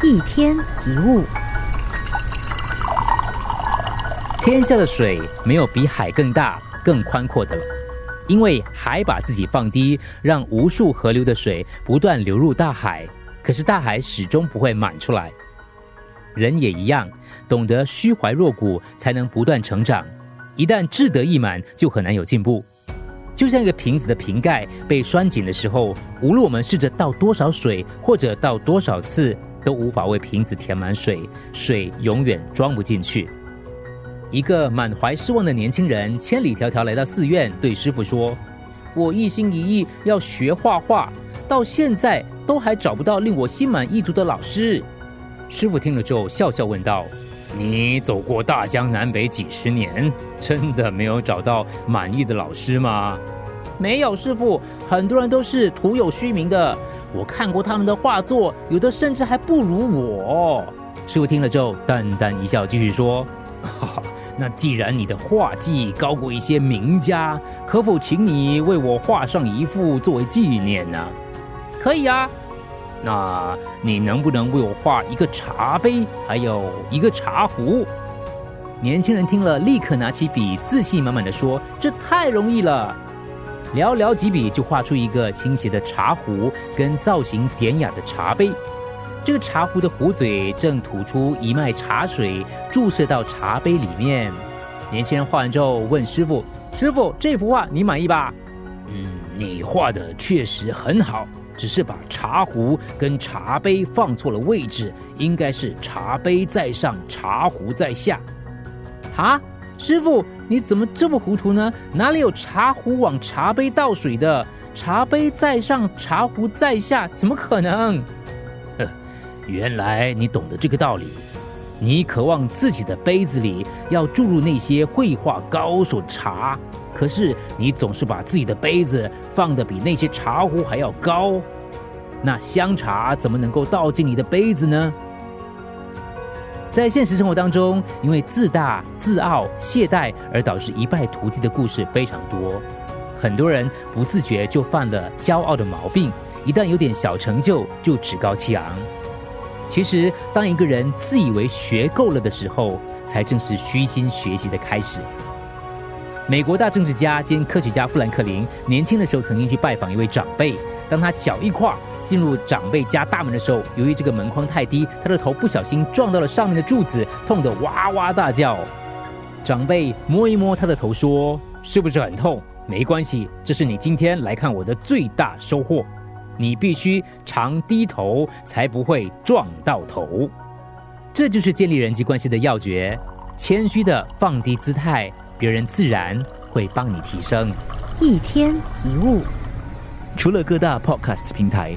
一天一物，天下的水没有比海更大、更宽阔的了，因为海把自己放低，让无数河流的水不断流入大海，可是大海始终不会满出来。人也一样，懂得虚怀若谷，才能不断成长。一旦志得意满，就很难有进步。就像一个瓶子的瓶盖被拴紧的时候，无论我们试着倒多少水，或者倒多少次，都无法为瓶子填满水，水永远装不进去。一个满怀失望的年轻人，千里迢迢来到寺院，对师傅说：“我一心一意要学画画，到现在都还找不到令我心满意足的老师。”师傅听了之后，笑笑问道：“你走过大江南北几十年，真的没有找到满意的老师吗？”“没有，师傅，很多人都是徒有虚名的。我看过他们的画作，有的甚至还不如我。”师傅听了之后，淡淡一笑，继续说：“哈，那既然你的画技高过一些名家，可否请你为我画上一幅作为纪念呢？”“可以啊。”那你能不能为我画一个茶杯，还有一个茶壶？年轻人听了，立刻拿起笔，自信满满的说：“这太容易了！”寥寥几笔就画出一个倾斜的茶壶跟造型典雅的茶杯。这个茶壶的壶嘴正吐出一脉茶水，注射到茶杯里面。年轻人画完之后问师傅：“师傅，这幅画你满意吧？”“嗯，你画的确实很好。”只是把茶壶跟茶杯放错了位置，应该是茶杯在上，茶壶在下。哈，师傅，你怎么这么糊涂呢？哪里有茶壶往茶杯倒水的？茶杯在上，茶壶在下，怎么可能？呵，原来你懂得这个道理。你渴望自己的杯子里要注入那些绘画高手茶。可是你总是把自己的杯子放得比那些茶壶还要高，那香茶怎么能够倒进你的杯子呢？在现实生活当中，因为自大、自傲、懈怠而导致一败涂地的故事非常多。很多人不自觉就犯了骄傲的毛病，一旦有点小成就就趾高气昂。其实，当一个人自以为学够了的时候，才正是虚心学习的开始。美国大政治家兼科学家富兰克林年轻的时候曾经去拜访一位长辈。当他脚一跨进入长辈家大门的时候，由于这个门框太低，他的头不小心撞到了上面的柱子，痛得哇哇大叫。长辈摸一摸他的头，说：“是不是很痛？没关系，这是你今天来看我的最大收获。你必须常低头，才不会撞到头。这就是建立人际关系的要诀：谦虚的放低姿态。”别人自然会帮你提升。一天一物，除了各大 podcast 平台，